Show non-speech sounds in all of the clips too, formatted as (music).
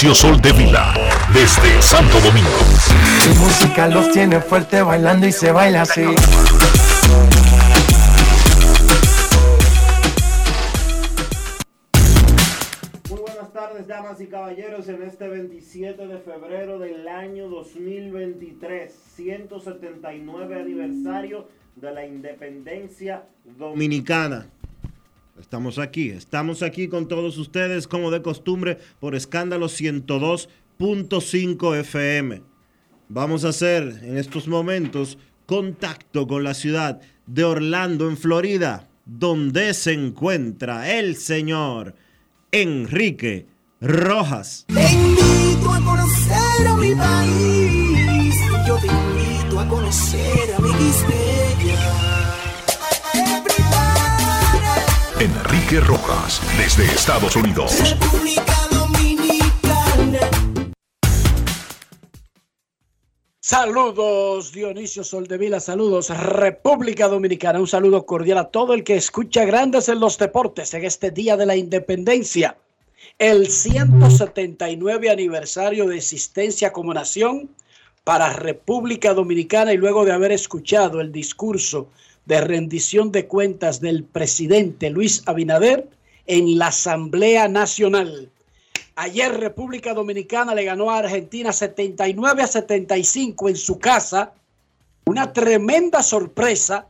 Dionisio Sol de Vila, desde Santo Domingo. Mi música los tiene fuerte bailando y se baila así. Muy buenas tardes, damas y caballeros, en este 27 de febrero del año 2023, 179 aniversario de la independencia dominicana. Estamos aquí, estamos aquí con todos ustedes como de costumbre por escándalo 102.5 FM. Vamos a hacer en estos momentos contacto con la ciudad de Orlando, en Florida, donde se encuentra el señor Enrique Rojas. Te invito a conocer a mi país. Yo te invito a conocer a mi Enrique Rojas, desde Estados Unidos. República Dominicana. Saludos Dionisio Soldevila, saludos República Dominicana, un saludo cordial a todo el que escucha Grandes en los Deportes en este Día de la Independencia, el 179 aniversario de existencia como nación para República Dominicana y luego de haber escuchado el discurso de rendición de cuentas del presidente Luis Abinader en la Asamblea Nacional. Ayer República Dominicana le ganó a Argentina 79 a 75 en su casa. Una tremenda sorpresa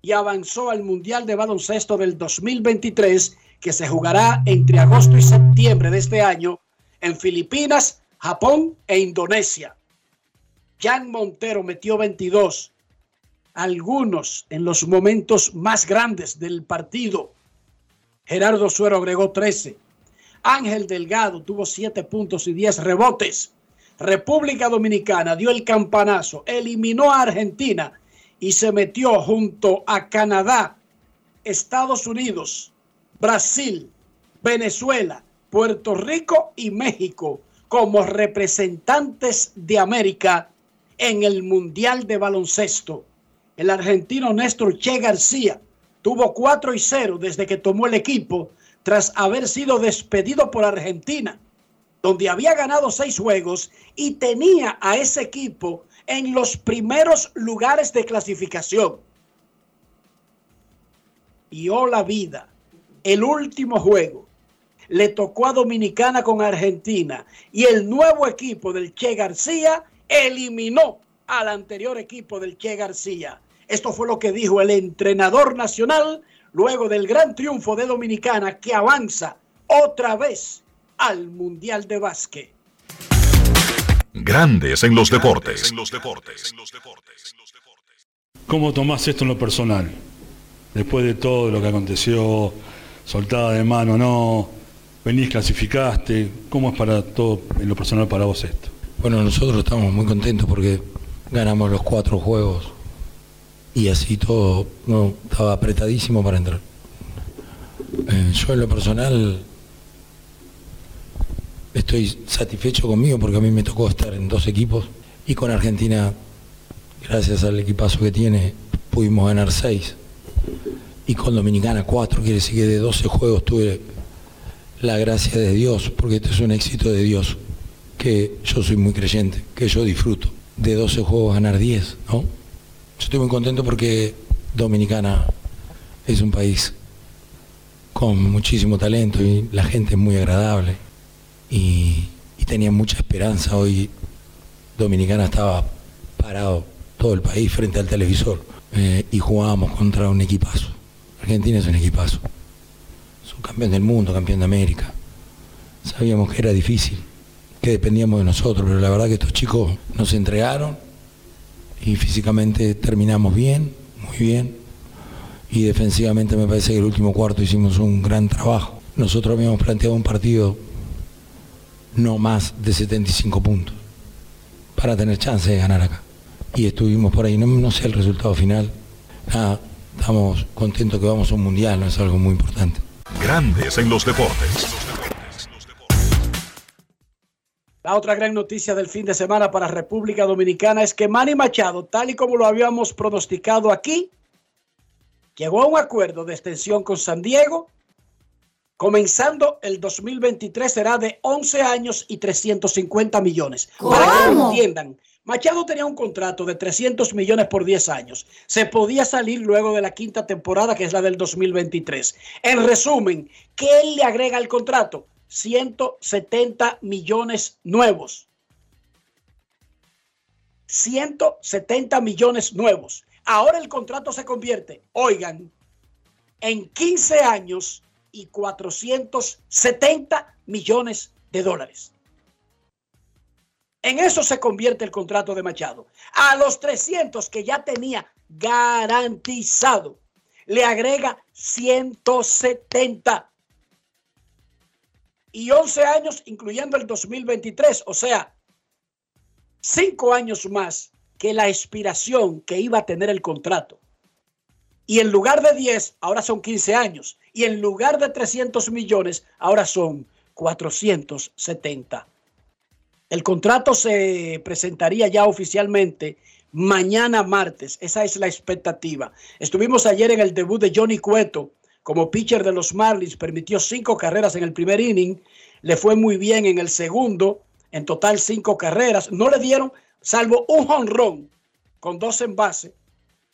y avanzó al Mundial de Baloncesto del 2023 que se jugará entre agosto y septiembre de este año en Filipinas, Japón e Indonesia. Jan Montero metió 22, algunos en los momentos más grandes del partido. Gerardo Suero agregó 13. Ángel Delgado tuvo 7 puntos y 10 rebotes. República Dominicana dio el campanazo, eliminó a Argentina y se metió junto a Canadá, Estados Unidos, Brasil, Venezuela, Puerto Rico y México como representantes de América en el Mundial de Baloncesto. El argentino Néstor Che García tuvo 4 y 0 desde que tomó el equipo tras haber sido despedido por Argentina, donde había ganado seis juegos y tenía a ese equipo en los primeros lugares de clasificación. Y oh la vida, el último juego le tocó a Dominicana con Argentina y el nuevo equipo del Che García eliminó al anterior equipo del Che García. Esto fue lo que dijo el entrenador nacional luego del gran triunfo de Dominicana que avanza otra vez al Mundial de Básquet. Grandes en los deportes. ¿Cómo tomás esto en lo personal? Después de todo lo que aconteció, soltada de mano, no, venís, clasificaste, ¿cómo es para todo en lo personal para vos esto? Bueno, nosotros estamos muy contentos porque ganamos los cuatro juegos y así todo estaba apretadísimo para entrar. Yo en lo personal estoy satisfecho conmigo porque a mí me tocó estar en dos equipos y con Argentina, gracias al equipazo que tiene, pudimos ganar seis. Y con Dominicana cuatro, quiere decir que de 12 juegos tuve la gracia de Dios, porque esto es un éxito de Dios, que yo soy muy creyente, que yo disfruto. De 12 juegos ganar 10, ¿no? Yo estoy muy contento porque Dominicana es un país con muchísimo talento y la gente es muy agradable y, tenía mucha esperanza. Hoy Dominicana estaba parado todo el país frente al televisor eh, y jugábamos contra un equipazo. Argentina es un equipazo. Subcampeón del mundo, campeón de América. Sabíamos que era difícil, que dependíamos de nosotros, pero la verdad que estos chicos nos entregaron y físicamente terminamos bien, muy bien. Y defensivamente me parece que el último cuarto hicimos un gran trabajo. Nosotros habíamos planteado un partido no más de 75 puntos para tener chance de ganar acá. Y estuvimos por ahí, no, sé el resultado final. Nada, estamos contentos que vamos a un mundial, no es algo muy importante. Grandes en los deportes. La otra gran noticia del fin de semana para República Dominicana es que Manny Machado, tal y como lo habíamos pronosticado aquí, llegó a un acuerdo de extensión con San Diego. Comenzando el 2023 será de 11 años y 350 millones. Para que lo entiendan, Machado tenía un contrato de 300 millones por 10 años. Se podía salir luego de la quinta temporada, que es la del 2023. En resumen, ¿qué él le agrega al contrato? 170 millones nuevos. 170 millones nuevos. Ahora el contrato se convierte, oigan, en 15 años y 470 millones de dólares. En eso se convierte el contrato de Machado. A los 300 que ya tenía garantizado, le agrega 170. Y 11 años, incluyendo el 2023, o sea, 5 años más que la expiración que iba a tener el contrato. Y en lugar de 10, ahora son 15 años. Y en lugar de 300 millones, ahora son 470. El contrato se presentaría ya oficialmente mañana martes. Esa es la expectativa. Estuvimos ayer en el debut de Johnny Cueto como pitcher de los Marlins. Permitió cinco carreras en el primer inning. Le fue muy bien en el segundo. En total cinco carreras. No le dieron, salvo un honrón con dos en base.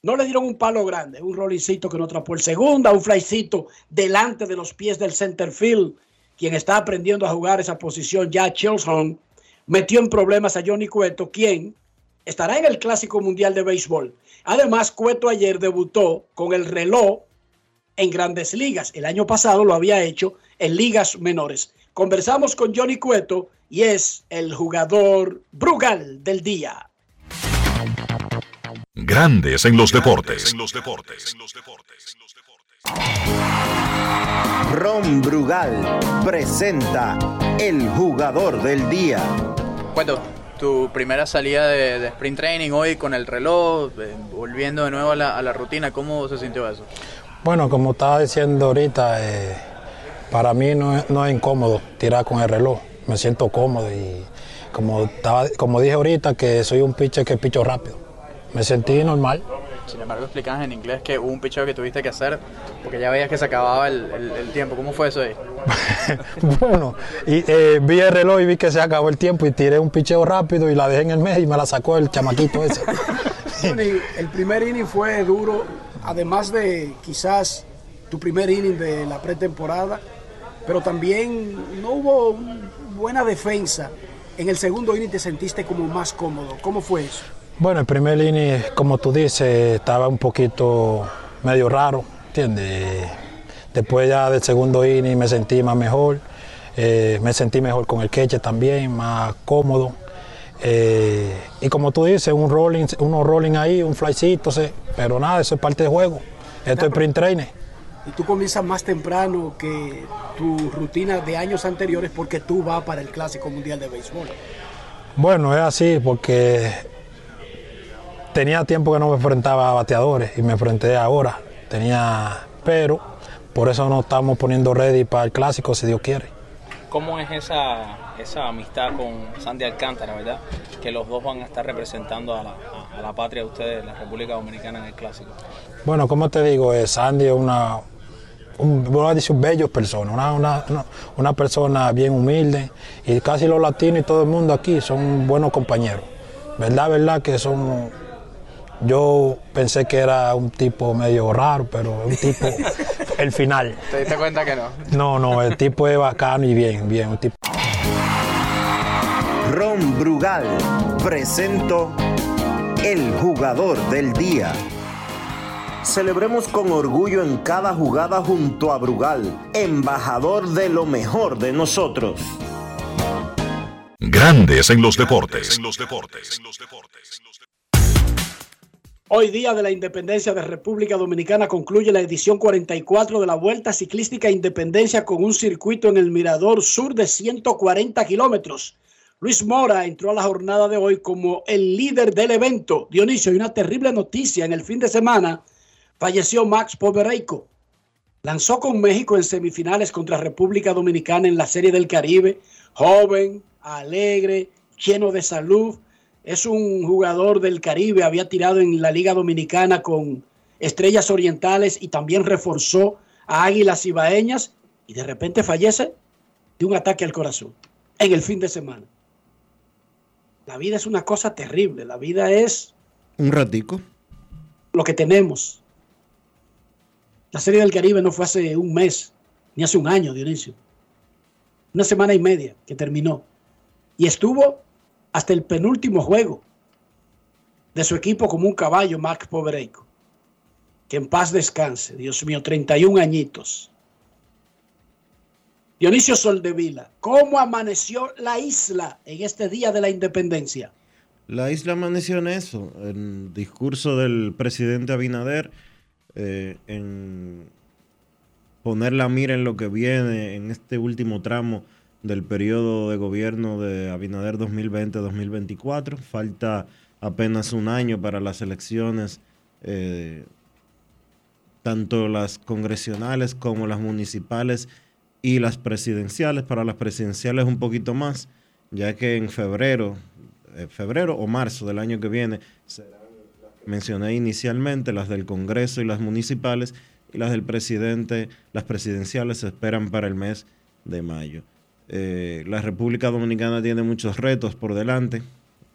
No le dieron un palo grande, un rollicito que no atrapó el segundo, un flycito delante de los pies del center field, quien está aprendiendo a jugar esa posición ya, Chilson metió en problemas a Johnny Cueto, quien estará en el Clásico Mundial de Béisbol. Además, Cueto ayer debutó con el reloj en grandes ligas. El año pasado lo había hecho en ligas menores. Conversamos con Johnny Cueto y es el jugador Brugal del día. Grandes en los deportes. Ron Brugal presenta el jugador del día. Cuento, tu primera salida de, de sprint training hoy con el reloj, eh, volviendo de nuevo a la, a la rutina, ¿cómo se sintió eso? Bueno, como estaba diciendo ahorita, eh, para mí no, es- no es incómodo tirar con el reloj. Me siento cómodo y como, estaba, como dije ahorita que soy un pitcher que picho rápido. Me sentí normal. Sin embargo, explicabas en inglés que hubo un picheo que tuviste que hacer porque ya veías que se acababa el, el- el tiempo. ¿Cómo fue eso ahí? (laughs) bueno, y eh, vi el reloj y vi que se acabó el tiempo y tiré un picheo rápido y la dejé en el medio y me la sacó el chamaquito ese. (laughs) El primer inning fue duro, además de quizás tu primer inning de la pretemporada, pero también no hubo buena defensa. En el segundo inning te sentiste como más cómodo. ¿Cómo fue eso? Bueno, el primer inning, como tú dices, estaba un poquito medio raro, ¿entiendes? Después ya del segundo inning me sentí más mejor, eh, me sentí mejor con el queche también, más cómodo. Eh, y como tú dices, un rolling, unos rolling ahí, un flycito, sí, pero nada, eso es parte del juego. Esto es print training. Y tú comienzas más temprano que tu rutina de años anteriores porque tú vas para el Clásico Mundial de Béisbol. Bueno, es así porque tenía tiempo que no me enfrentaba a bateadores y me enfrenté ahora. Tenía, pero por eso no estamos poniendo ready para el clásico si Dios quiere. ¿Cómo es esa, esa amistad con Sandy Alcántara, verdad? Que los dos van a estar representando a la, a- a la patria de ustedes, la República Dominicana en el clásico. Bueno, como te digo, eh, Sandy es una, un, voy a decir, un bello persona, una, una, una- una persona bien humilde y casi los latinos y todo el mundo aquí son buenos compañeros. ¿Verdad, verdad que son... Yo pensé que era un tipo medio raro, pero es un tipo, (laughs) el final. ¿Te diste cuenta que no? No, no, el tipo es bacano y bien, bien. Un tipo. Brugal presento el jugador del día. Celebremos con orgullo en cada jugada junto a Brugal, embajador de lo mejor de nosotros. Grandes en los deportes. Hoy día de la independencia de República Dominicana concluye la edición 44 de la Vuelta Ciclística Independencia con un circuito en el Mirador Sur de 140 kilómetros. Luis Mora entró a la jornada de hoy como el líder del evento. Dionisio, hay una terrible noticia. En el fin de semana falleció Max Povereico. Lanzó con México en semifinales contra República Dominicana en la Serie del Caribe. Joven, alegre, lleno de salud. Es un jugador del Caribe. Había tirado en la Liga Dominicana con Estrellas Orientales y también reforzó a Águilas Ibaeñas y de repente fallece de un ataque al corazón en el fin de semana. La vida es una cosa terrible, la vida es Un ratico. lo que tenemos. La Serie del Caribe no fue hace un mes, ni hace un año, Dionisio. Una semana y media que terminó. Y estuvo hasta el penúltimo juego de su equipo como un caballo, Mark Povereico. Que en paz descanse, Dios mío, 31 añitos. Dionisio Soldevila, ¿cómo amaneció la isla en este día de la independencia? La isla amaneció en eso, en discurso del presidente Abinader, eh, en poner la mira en lo que viene en este último tramo del periodo de gobierno de Abinader 2020-2024. Falta apenas un año para las elecciones, eh, tanto las congresionales como las municipales y las presidenciales. Para las presidenciales un poquito más, ya que en febrero, eh, febrero o marzo del año que viene serán las que mencioné inicialmente, las del Congreso y las municipales, y las del presidente, las presidenciales se esperan para el mes de mayo. Eh, la República Dominicana tiene muchos retos por delante.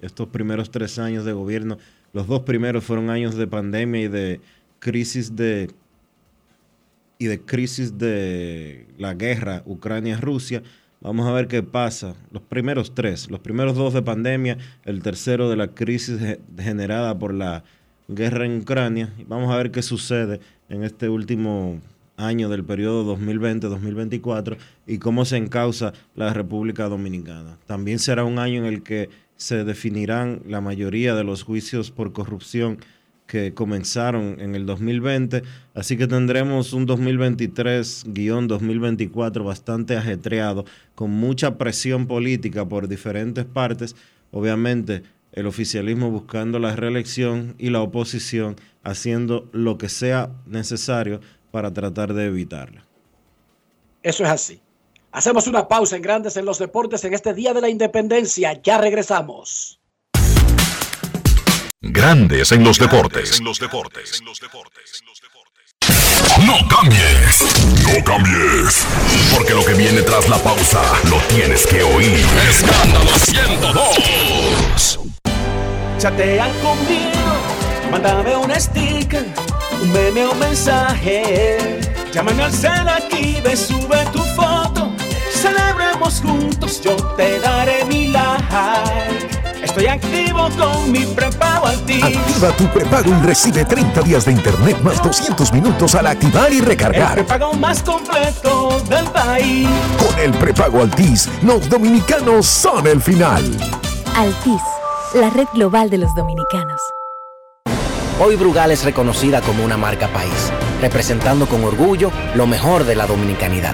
Estos primeros tres años de gobierno, los dos primeros fueron años de pandemia y de crisis de y de crisis de la guerra Ucrania-Rusia. Vamos a ver qué pasa. Los primeros tres, los primeros dos de pandemia, el tercero de la crisis ge- generada por la guerra en Ucrania. Vamos a ver qué sucede en este último año del periodo 2020-2024 y cómo se encausa la República Dominicana. También será un año en el que se definirán la mayoría de los juicios por corrupción que comenzaron en el 2020, así que tendremos un 2023-2024 bastante ajetreado, con mucha presión política por diferentes partes, obviamente el oficialismo buscando la reelección y la oposición haciendo lo que sea necesario para tratar de evitarla. Eso es así. Hacemos una pausa en Grandes en los Deportes en este Día de la Independencia. Ya regresamos. Grandes en los deportes. En los deportes. No cambies. No cambies. Porque lo que viene tras la pausa lo tienes que oír. Escándalo 102. Chatean conmigo, mándame un sticker, un meme o mensaje. Llámame al cel aquí, ve, sube tu foto. Celebremos juntos, yo te daré mi like. Estoy activo con mi prepago Altis. Activa tu prepago y recibe 30 días de internet más 200 minutos al activar y El recargar. prepago más completo del país. Con el prepago Altis, los dominicanos son el final. Altis, la red global de los dominicanos. Hoy Brugal es reconocida como una marca país, representando con orgullo lo mejor de la dominicanidad.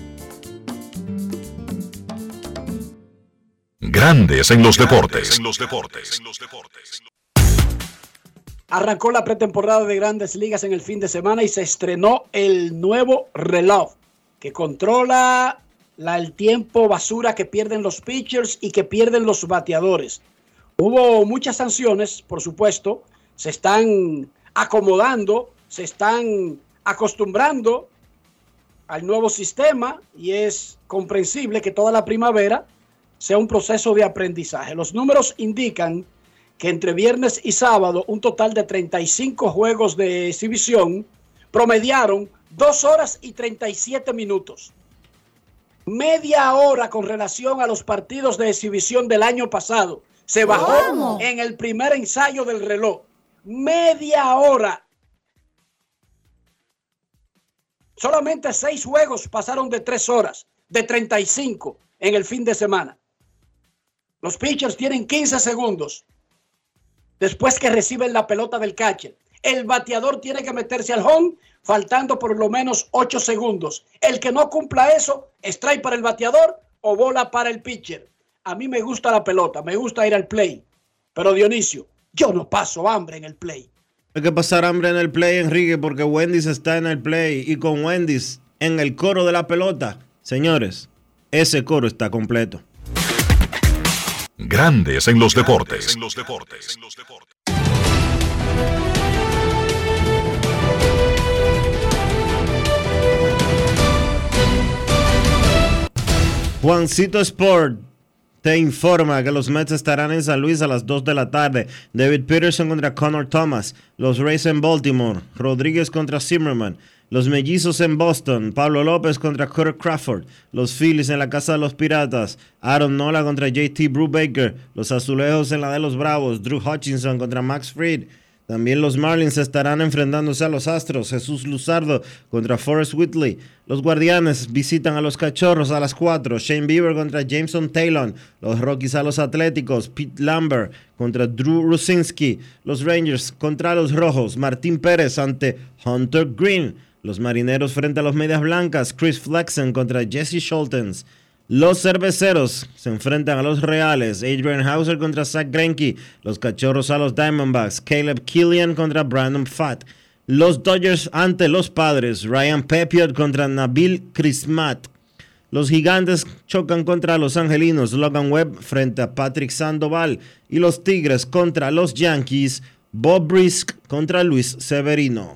Grandes en los deportes. En los deportes. Arrancó la pretemporada de grandes ligas en el fin de semana y se estrenó el nuevo reloj que controla la- el tiempo basura que pierden los pitchers y que pierden los bateadores. Hubo muchas sanciones, por supuesto, se están acomodando, se están acostumbrando al nuevo sistema y es comprensible que toda la primavera sea un proceso de aprendizaje. Los números indican que entre viernes y sábado un total de 35 juegos de exhibición promediaron 2 horas y 37 minutos. Media hora con relación a los partidos de exhibición del año pasado. Se bajó en el primer ensayo del reloj. Media hora. Solamente seis juegos pasaron de tres horas, de 35 en el fin de semana. Los pitchers tienen 15 segundos después que reciben la pelota del catcher. El bateador tiene que meterse al home faltando por lo menos 8 segundos. El que no cumpla eso, strike para el bateador o bola para el pitcher. A mí me gusta la pelota, me gusta ir al play. Pero Dionisio, yo no paso hambre en el play. Hay que pasar hambre en el play, Enrique, porque Wendy's está en el play y con Wendy's en el coro de la pelota. Señores, ese coro está completo. Grandes en los deportes. Juancito Sport te informa que los Mets estarán en San Luis a las 2 de la tarde. David Peterson contra Connor Thomas. Los Rays en Baltimore. Rodríguez contra Zimmerman. Los Mellizos en Boston. Pablo López contra Kurt Crawford. Los Phillies en la Casa de los Piratas. Aaron Nola contra JT Brubaker. Los Azulejos en la de los Bravos. Drew Hutchinson contra Max Fried. También los Marlins estarán enfrentándose a los Astros. Jesús Luzardo contra Forrest Whitley. Los Guardianes visitan a los Cachorros a las 4. Shane Bieber contra Jameson Taylor. Los Rockies a los Atléticos. Pete Lambert contra Drew Rusinski. Los Rangers contra los Rojos. Martín Pérez ante Hunter Green. Los Marineros frente a los Medias Blancas. Chris Flexen contra Jesse Schultens. Los cerveceros se enfrentan a los Reales. Adrian Hauser contra Zach Greinke. Los Cachorros a los Diamondbacks. Caleb Killian contra Brandon Fatt. Los Dodgers ante los Padres. Ryan Pepiot contra Nabil Krismat. Los Gigantes chocan contra los Angelinos. Logan Webb frente a Patrick Sandoval. Y los Tigres contra los Yankees. Bob Brisk contra Luis Severino.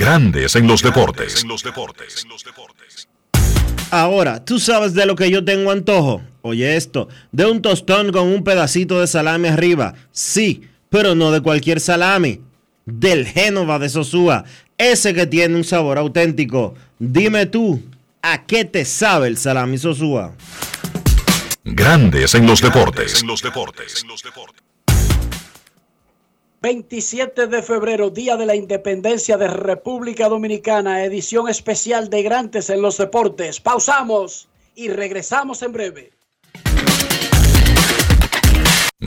Grandes en los deportes. Ahora, ¿tú sabes de lo que yo tengo antojo? Oye esto, de un tostón con un pedacito de salami arriba. Sí, pero no de cualquier salami. Del Génova de Sosúa, ese que tiene un sabor auténtico. Dime tú, ¿a qué te sabe el salami Sosúa? Grandes en los deportes. 27 de febrero, Día de la Independencia de República Dominicana, edición especial de Grandes en los Deportes. Pausamos y regresamos en breve.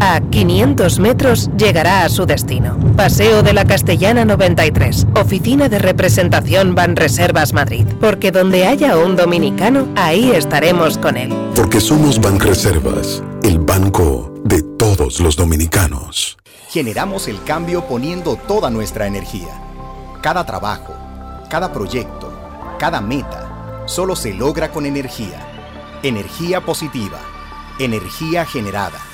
A 500 metros llegará a su destino. Paseo de la Castellana 93, Oficina de Representación Banreservas Madrid. Porque donde haya un dominicano, ahí estaremos con él. Porque somos Banreservas, el banco de todos los dominicanos. Generamos el cambio poniendo toda nuestra energía. Cada trabajo, cada proyecto, cada meta, solo se logra con energía. Energía positiva, energía generada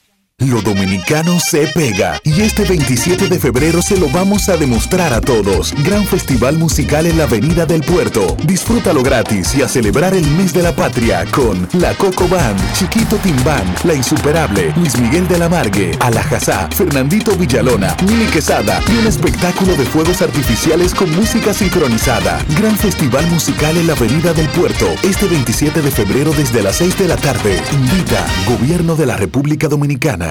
Lo dominicano se pega y este 27 de febrero se lo vamos a demostrar a todos. Gran festival musical en la Avenida del Puerto. Disfrútalo gratis y a celebrar el mes de la patria con La Coco Band, Chiquito Timbán, La Insuperable, Luis Miguel de la Margue, Alajazá, Fernandito Villalona, Mili Quesada y un espectáculo de fuegos artificiales con música sincronizada. Gran festival musical en la Avenida del Puerto este 27 de febrero desde las 6 de la tarde. Invita Gobierno de la República Dominicana.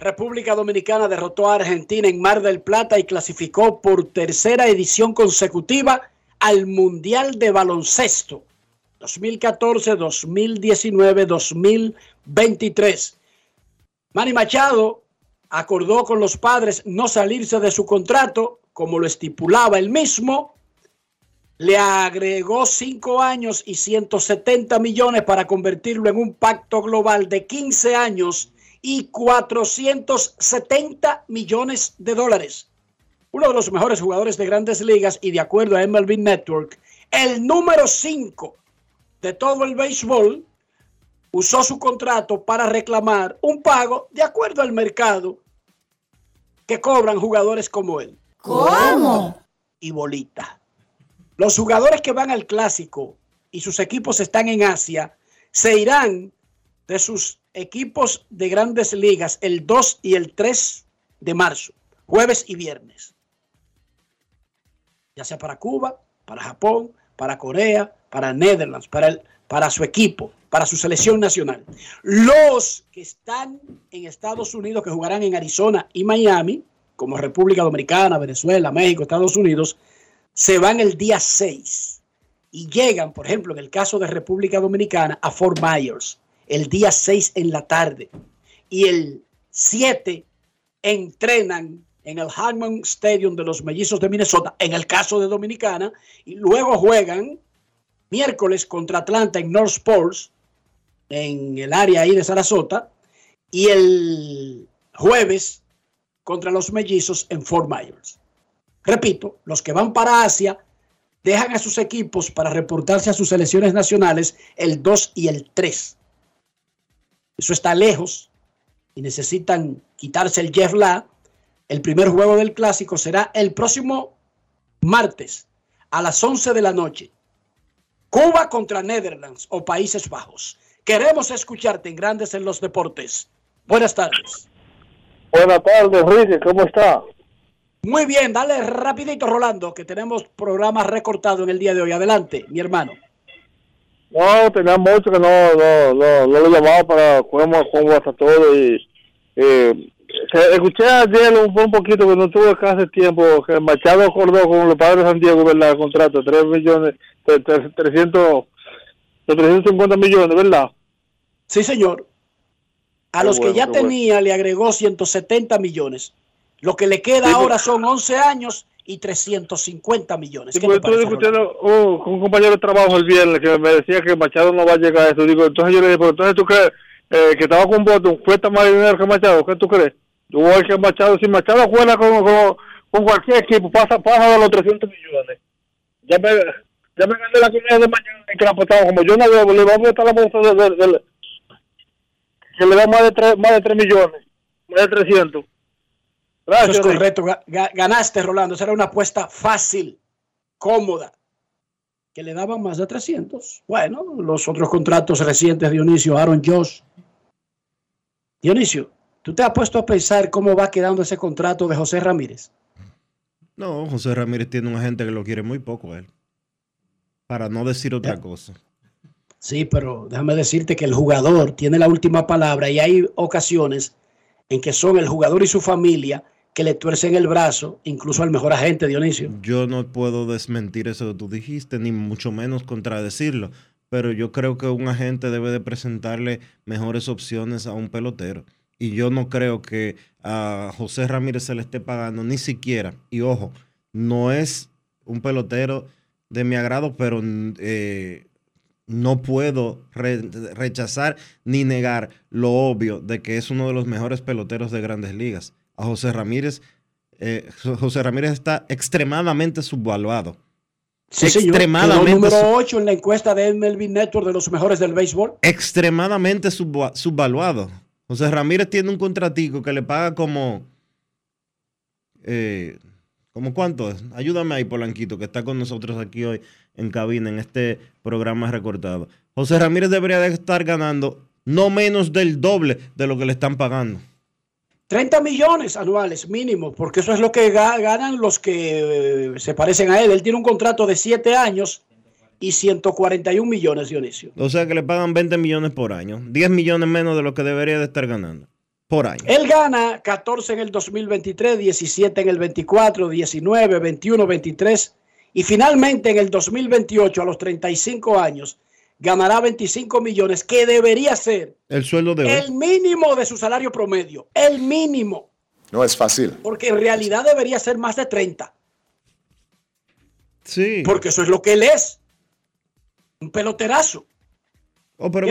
República Dominicana derrotó a Argentina en Mar del Plata y clasificó por tercera edición consecutiva al Mundial de Baloncesto 2014, 2019, 2023. Manny Machado acordó con los padres no salirse de su contrato, como lo estipulaba él mismo. Le agregó cinco años y 170 millones para convertirlo en un pacto global de 15 años y 470 millones de dólares. Uno de los mejores jugadores de grandes ligas y de acuerdo a MLB Network, el número 5 de todo el béisbol usó su contrato para reclamar un pago de acuerdo al mercado que cobran jugadores como él. ¿Cómo? Y bolita. Los jugadores que van al clásico y sus equipos están en Asia se irán de sus equipos de grandes ligas el 2 y el 3 de marzo, jueves y viernes. Ya sea para Cuba, para Japón, para Corea, para Netherlands, para, el, para su equipo, para su selección nacional. Los que están en Estados Unidos, que jugarán en Arizona y Miami, como República Dominicana, Venezuela, México, Estados Unidos, se van el día 6 y llegan, por ejemplo, en el caso de República Dominicana, a Fort Myers el día 6 en la tarde y el 7 entrenan en el Harmon Stadium de los Mellizos de Minnesota, en el caso de Dominicana, y luego juegan miércoles contra Atlanta en North Sports, en el área ahí de Sarasota, y el jueves contra los Mellizos en Fort Myers. Repito, los que van para Asia dejan a sus equipos para reportarse a sus selecciones nacionales el 2 y el 3. Eso está lejos y necesitan quitarse el Jeff La. El primer juego del clásico será el próximo martes a las 11 de la noche. Cuba contra Netherlands o Países Bajos. Queremos escucharte en Grandes en los Deportes. Buenas tardes. Buenas tardes, Enrique. ¿Cómo está? Muy bien, dale rapidito, Rolando, que tenemos programa recortado en el día de hoy. Adelante, mi hermano. No, tenía mucho que no, no, no, no lo llamaba para cómo, cómo hasta todo y eh, escuché ayer un, un poquito que no tuve hace tiempo que Machado acordó con los padres de San Diego ¿verdad? el contrato 3 millones 300 350 millones ¿verdad? Sí señor a Qué los bueno, que ya bueno. tenía le agregó 170 millones lo que le queda Sí, ahora porque- son 11 años y 350 millones Sí, ¿Qué porque te parece, estuve discutiendo oh, con un compañero de trabajo el viernes que me decía que Machado no va a llegar a eso. Digo, entonces yo le dije, pero entonces tú crees eh, que estaba con Boston, cuesta más dinero que Machado, ¿qué tú crees? Igual que Machado, si Machado juega con, con, con cualquier equipo, pasa, pasa de los 300 millones. Ya me, ya me gané la comida de mañana y que la apostamos. Como yo no veo, le vamos a estar la bolsa de, de- de- que le da más de 3, más de 3 millones, más de 300. Gracias, Eso es correcto. Ga- ga- Ganaste, Rolando. Esa era una apuesta fácil, cómoda, que le daban más de 300. Bueno, los otros contratos recientes, Dionisio, Aaron Josh. Dionisio, ¿tú te has puesto a pensar cómo va quedando ese contrato de José Ramírez? No, José Ramírez tiene un agente que lo quiere muy poco a él. Para no decir otra cosa. Sí, pero déjame decirte que el jugador tiene la última palabra y hay ocasiones en que son el jugador y su familia que le tuercen el brazo, incluso al mejor agente, Dionisio. Yo no puedo desmentir eso que tú dijiste, ni mucho menos contradecirlo. Pero yo creo que un agente debe de presentarle mejores opciones a un pelotero. Y yo no creo que a José Ramírez se le esté pagando ni siquiera. Y ojo, no es un pelotero de mi agrado, pero eh, no puedo re- rechazar ni negar lo obvio de que es uno de los mejores peloteros de grandes ligas. A José Ramírez, eh, Jo- José Ramírez está extremadamente subvaluado. Sí, señor. Extremadamente, número sub- 8 en la encuesta de MLB Network de los mejores del béisbol. extremadamente subva- subvaluado. José Ramírez tiene un contratico que le paga como. Eh, ¿Cómo cuánto? Ayúdame ahí, Polanquito, que está con nosotros aquí hoy en cabina, en este programa recortado. José Ramírez debería de estar ganando no menos del doble de lo que le están pagando. 30 millones anuales mínimo, porque eso es lo que ga- ganan los que eh, se parecen a él. Él tiene un contrato de 7 años y 141 millones, Dionisio. O sea que le pagan 20 millones por año. 10 millones menos de lo que debería de estar ganando. Por año. Él gana 14 en el 2023, 17 en el 24, 19, 21, 23 y finalmente en el 2028 a los 35 años ganará 25 millones, que debería ser El sueldo de hoy. el mínimo de su salario promedio, el mínimo, No es fácil. porque en realidad debería ser más de 30, Sí. porque eso es lo que él es, un peloterazo. Oh, pero.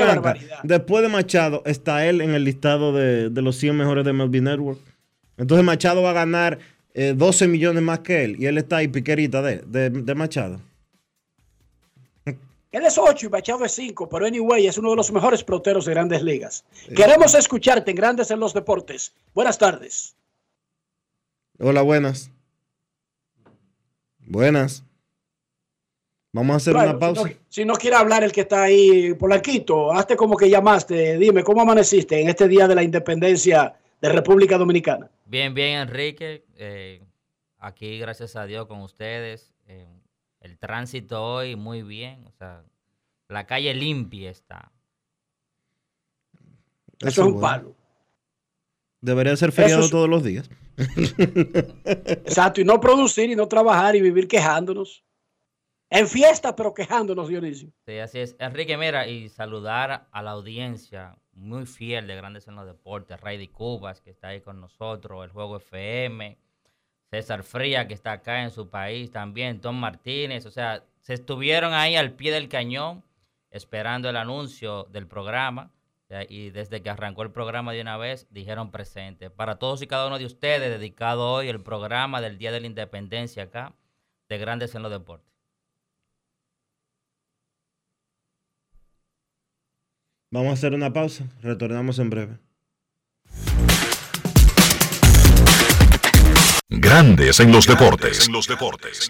Después de Machado, está él en el listado de, de los 100 mejores de MLB Network. Entonces Machado va a ganar eh, 12 millones más que él. Y él está ahí piquerita de, de, de Machado. (laughs) Él es 8 y Machado es 5, pero anyway es uno de los mejores peloteros de grandes ligas. Queremos escucharte en Grandes en los Deportes. Buenas tardes. Hola, buenas. Buenas. Vamos a hacer una pausa. Si no, si no quiere hablar el que está ahí, Polanquito, hazte como que llamaste. Dime, ¿cómo amaneciste en este día de la independencia de República Dominicana? Bien, bien, Enrique. Eh, aquí, gracias a Dios, con ustedes. Eh, el tránsito hoy muy bien. O sea, la calle limpia está. Eso es un bueno. palo. Debería ser feriado es- todos los días. (laughs) Exacto, y no producir y no trabajar y vivir quejándonos. En fiesta, pero quejándonos, Dionisio. Sí, así es. Enrique, mira, y saludar a la audiencia muy fiel de Grandes en los Deportes, Rey de Cubas, que está ahí con nosotros, el Juego FM, César Fría, que está acá en su país también, Tom Martínez, o sea, se estuvieron ahí al pie del cañón esperando el anuncio del programa. Y desde que arrancó el programa de una vez, dijeron presente. Para todos y cada uno de ustedes, dedicado hoy el programa del Día de la Independencia acá, de Grandes en los Deportes. Vamos a hacer una pausa. Retornamos en breve. Grandes en los deportes. En los deportes.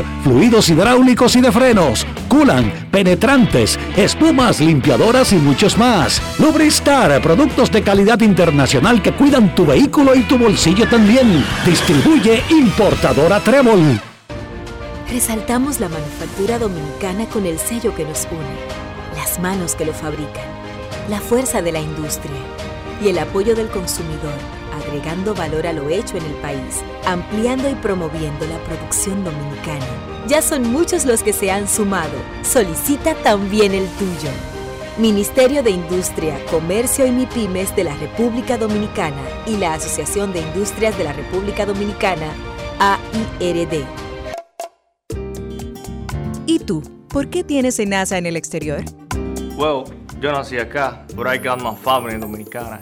fluidos hidráulicos y de frenos, culan, penetrantes, espumas, limpiadoras y muchos más. Lubristar, productos de calidad internacional que cuidan tu vehículo y tu bolsillo también. Distribuye importadora Trébol. Resaltamos la manufactura dominicana con el sello que nos une, las manos que lo fabrican, la fuerza de la industria y el apoyo del consumidor, agregando valor a lo hecho en el país, ampliando y promoviendo la producción dominicana. Ya son muchos los que se han sumado. Solicita también el tuyo. Ministerio de Industria, Comercio y MIPIMES de la República Dominicana y la Asociación de Industrias de la República Dominicana, AIRD. ¿Y tú? ¿Por qué tienes NASA en el exterior? Well, yo nací acá, I got my family dominicana.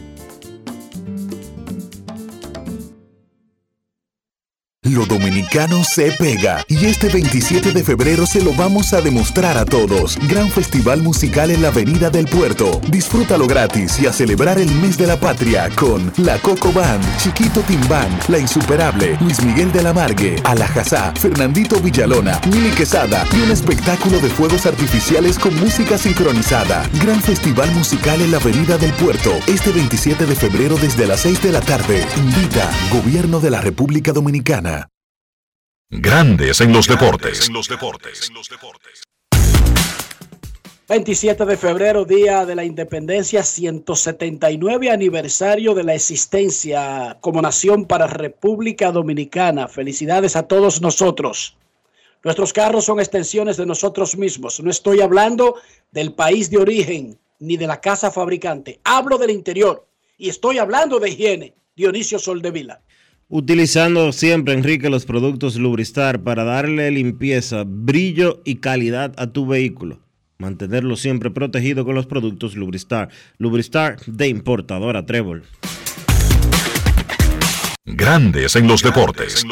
Dominicano se pega y este 27 de febrero se lo vamos a demostrar a todos. Gran festival musical en la Avenida del Puerto. Disfrútalo gratis y a celebrar el mes de la patria con La Coco Band, Chiquito Timbán, La Insuperable, Luis Miguel de la Margue, Alajazá, Fernandito Villalona, Mili Quesada y un espectáculo de fuegos artificiales con música sincronizada. Gran festival musical en la Avenida del Puerto este 27 de febrero desde las 6 de la tarde. Invita Gobierno de la República Dominicana. Grandes en los deportes. 27 de febrero, día de la independencia, 179 aniversario de la existencia como nación para República Dominicana. Felicidades a todos nosotros. Nuestros carros son extensiones de nosotros mismos. No estoy hablando del país de origen ni de la casa fabricante. Hablo del interior y estoy hablando de higiene. Dionisio Soldevila. Utilizando siempre, Enrique, los productos Lubristar para darle limpieza, brillo y calidad a tu vehículo. Mantenerlo siempre protegido con los productos Lubristar. Lubristar de importadora Trébol. Grandes en los deportes.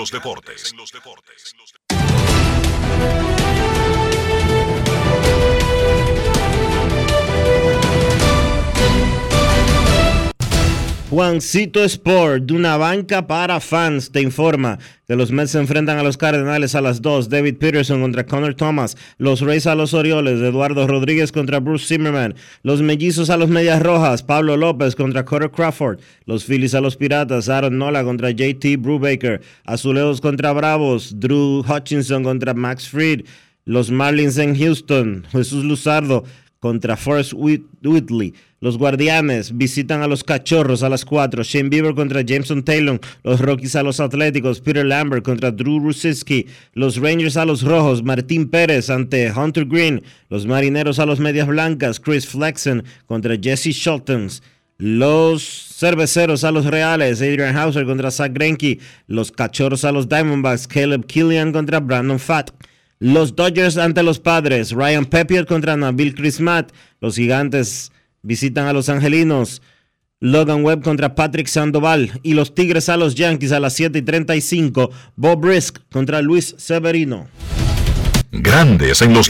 Juancito Sport, de una banca para fans, te informa que los Mets se enfrentan a los Cardenales a las 2. David Peterson contra Connor Thomas. Los Rays a los Orioles. Eduardo Rodríguez contra Bruce Zimmerman. Los Mellizos a los Medias Rojas. Pablo López contra Carter Crawford. Los Phillies a los Piratas. Aaron Nola contra JT Brubaker. Azulejos contra Bravos. Drew Hutchinson contra Max Fried. Los Marlins en Houston. Jesús Luzardo contra Forrest Whitley. Los Guardianes visitan a los Cachorros a las 4. Shane Bieber contra Jameson Taylor. Los Rockies a los Atléticos. Peter Lambert contra Drew Rusiski. Los Rangers a los Rojos. Martín Pérez ante Hunter Green. Los Marineros a los Medias Blancas. Chris Flexen contra Jesse Schultens. Los cerveceros a los Reales, Adrian Hauser contra Zach Greinke. Los Cachorros a los Diamondbacks, Caleb Killian contra Brandon Fatt. Los Dodgers ante los Padres, Ryan Pepiot contra Nabil Chrismat. Los Gigantes visitan a los Angelinos. Logan Webb contra Patrick Sandoval. Y los Tigres a los Yankees a las 7 y 35. Bob Brisk contra Luis Severino. Grandes en los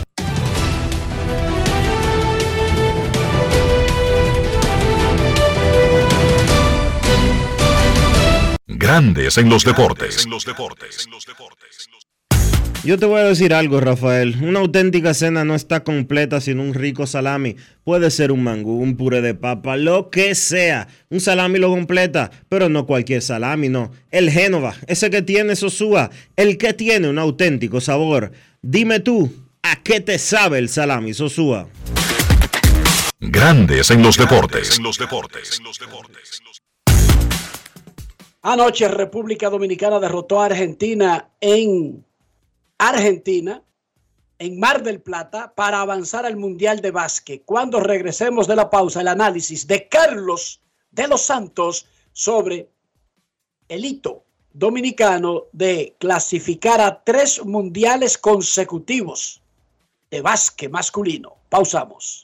Grandes en los deportes. Yo te voy a decir algo, Rafael. Una auténtica cena no está completa sin un rico salami. Puede ser un mangú, un puré de papa, lo que sea. Un salami lo completa, pero no cualquier salami, no. El Génova, ese que tiene Sosúa, el que tiene un auténtico sabor. Dime tú, ¿a qué te sabe el salami Sosúa? Grandes en los deportes. Anoche República Dominicana derrotó a Argentina en Argentina, en Mar del Plata, para avanzar al Mundial de Básquet. Cuando regresemos de la pausa, el análisis de Carlos de los Santos sobre el hito dominicano de clasificar a tres mundiales consecutivos de básquet masculino. Pausamos.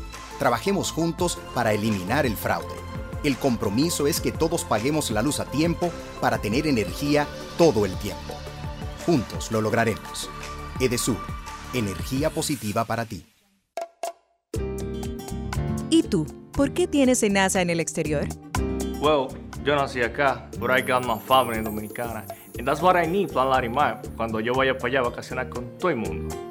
Trabajemos juntos para eliminar el fraude. El compromiso es que todos paguemos la luz a tiempo para tener energía todo el tiempo. Juntos lo lograremos. Edesur, energía positiva para ti. ¿Y tú? ¿Por qué tienes NASA en el exterior? Well, yo nací acá, but I got my family dominicana. And that's what I need, Plan Larimar, cuando yo vaya para allá a vacacionar con todo el mundo.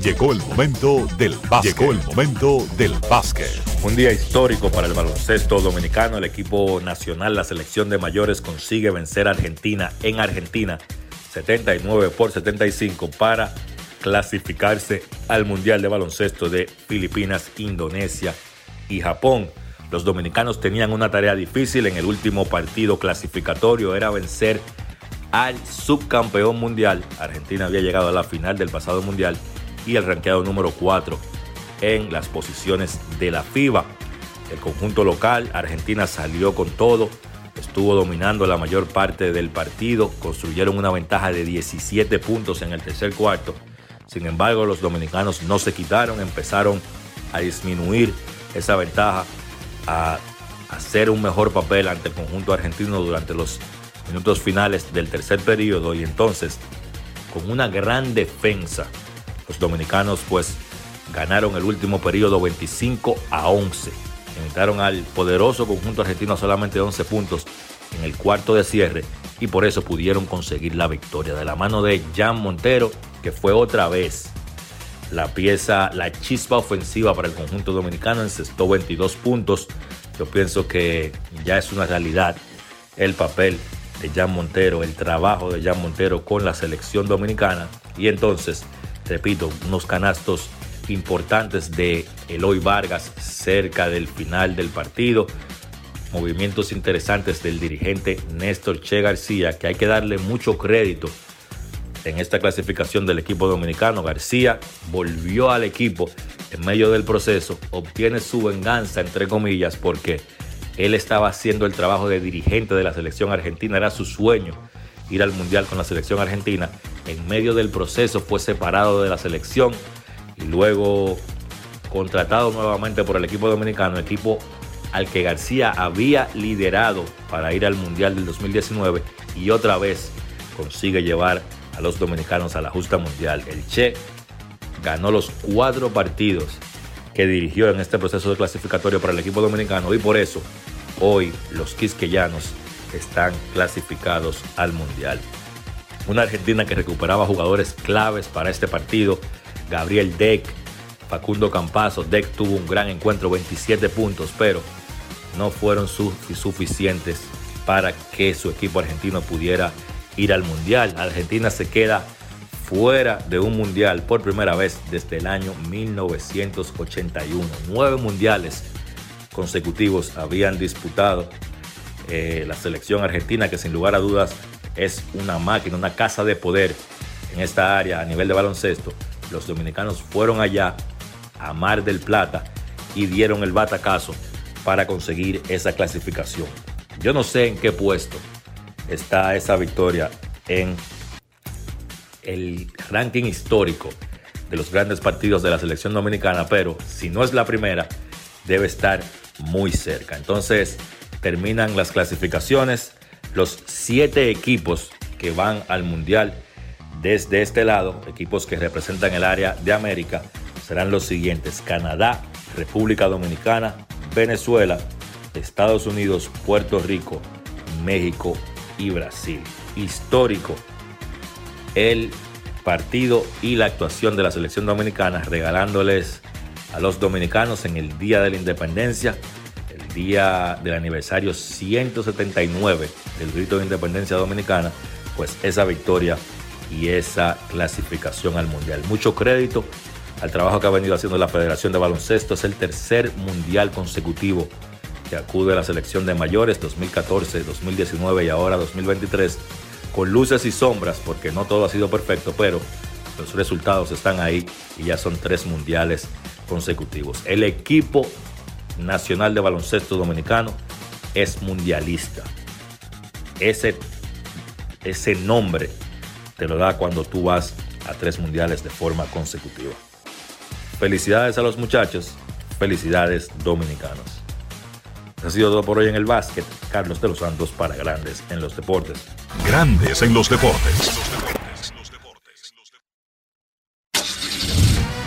Llegó el momento del básquet. Llegó el momento del básquet. Un día histórico para el baloncesto dominicano. El equipo nacional, la selección de mayores, consigue vencer a Argentina en Argentina 79 por 75 para clasificarse al Mundial de Baloncesto de Filipinas, Indonesia y Japón. Los dominicanos tenían una tarea difícil en el último partido clasificatorio, era vencer al subcampeón mundial. Argentina había llegado a la final del pasado mundial y el ranqueado número 4 en las posiciones de la FIBA. El conjunto local, Argentina salió con todo, estuvo dominando la mayor parte del partido, construyeron una ventaja de 17 puntos en el tercer cuarto. Sin embargo, los dominicanos no se quitaron, empezaron a disminuir esa ventaja, a hacer un mejor papel ante el conjunto argentino durante los minutos finales del tercer periodo y entonces con una gran defensa los dominicanos pues ganaron el último periodo 25 a 11. Limitaron al poderoso conjunto argentino solamente 11 puntos en el cuarto de cierre y por eso pudieron conseguir la victoria de la mano de Jan Montero, que fue otra vez la pieza, la chispa ofensiva para el conjunto dominicano, encestó 22 puntos. Yo pienso que ya es una realidad el papel de Jan Montero, el trabajo de Jan Montero con la selección dominicana. Y entonces, repito, unos canastos importantes de Eloy Vargas cerca del final del partido. Movimientos interesantes del dirigente Néstor Che García, que hay que darle mucho crédito en esta clasificación del equipo dominicano. García volvió al equipo en medio del proceso, obtiene su venganza, entre comillas, porque él estaba haciendo el trabajo de dirigente de la selección argentina, era su sueño ir al Mundial con la selección argentina. En medio del proceso fue separado de la selección y luego contratado nuevamente por el equipo dominicano, equipo al que García había liderado para ir al Mundial del 2019 y otra vez consigue llevar a los dominicanos a la justa mundial. El Che ganó los cuatro partidos que dirigió en este proceso de clasificatorio para el equipo dominicano y por eso hoy los quisqueyanos están clasificados al mundial. Una Argentina que recuperaba jugadores claves para este partido, Gabriel Deck, Facundo Campazo, Deck tuvo un gran encuentro, 27 puntos, pero no fueron suficientes para que su equipo argentino pudiera ir al Mundial. Argentina se queda fuera de un Mundial por primera vez desde el año 1981. Nueve Mundiales consecutivos habían disputado eh, la selección argentina, que sin lugar a dudas es una máquina, una casa de poder en esta área a nivel de baloncesto. Los dominicanos fueron allá a Mar del Plata y dieron el batacazo para conseguir esa clasificación. Yo no sé en qué puesto está esa victoria en el ranking histórico de los grandes partidos de la selección dominicana, pero si no es la primera, debe estar muy cerca. Entonces terminan las clasificaciones. Los siete equipos que van al Mundial desde este lado, equipos que representan el área de América, serán los siguientes. Canadá, República Dominicana, Venezuela, Estados Unidos, Puerto Rico, México y Brasil. Histórico el partido y la actuación de la selección dominicana, regalándoles a los dominicanos en el Día de la Independencia, día del aniversario 179 del grito de independencia dominicana, pues esa victoria y esa clasificación al Mundial. Mucho crédito al trabajo que ha venido haciendo la Federación de Baloncesto. Es el tercer Mundial consecutivo que acude a la selección de mayores 2014, 2019 y ahora 2023 con luces y sombras porque no todo ha sido perfecto, pero los resultados están ahí y ya son tres mundiales consecutivos. El equipo nacional de baloncesto dominicano es mundialista. Ese, ese nombre te lo da cuando tú vas a tres mundiales de forma consecutiva. Felicidades a los muchachos, felicidades dominicanos. Ha sido todo por hoy en el básquet. Carlos de los Santos para Grandes en los Deportes. Grandes en los deportes.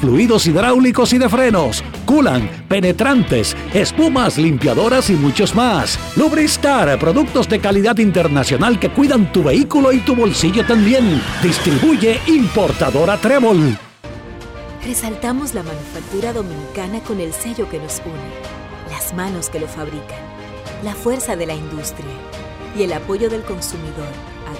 fluidos hidráulicos y de frenos, culan, penetrantes, espumas, limpiadoras y muchos más. Lubristar, productos de calidad internacional que cuidan tu vehículo y tu bolsillo también. Distribuye importadora Trébol. Resaltamos la manufactura dominicana con el sello que nos une, las manos que lo fabrican, la fuerza de la industria y el apoyo del consumidor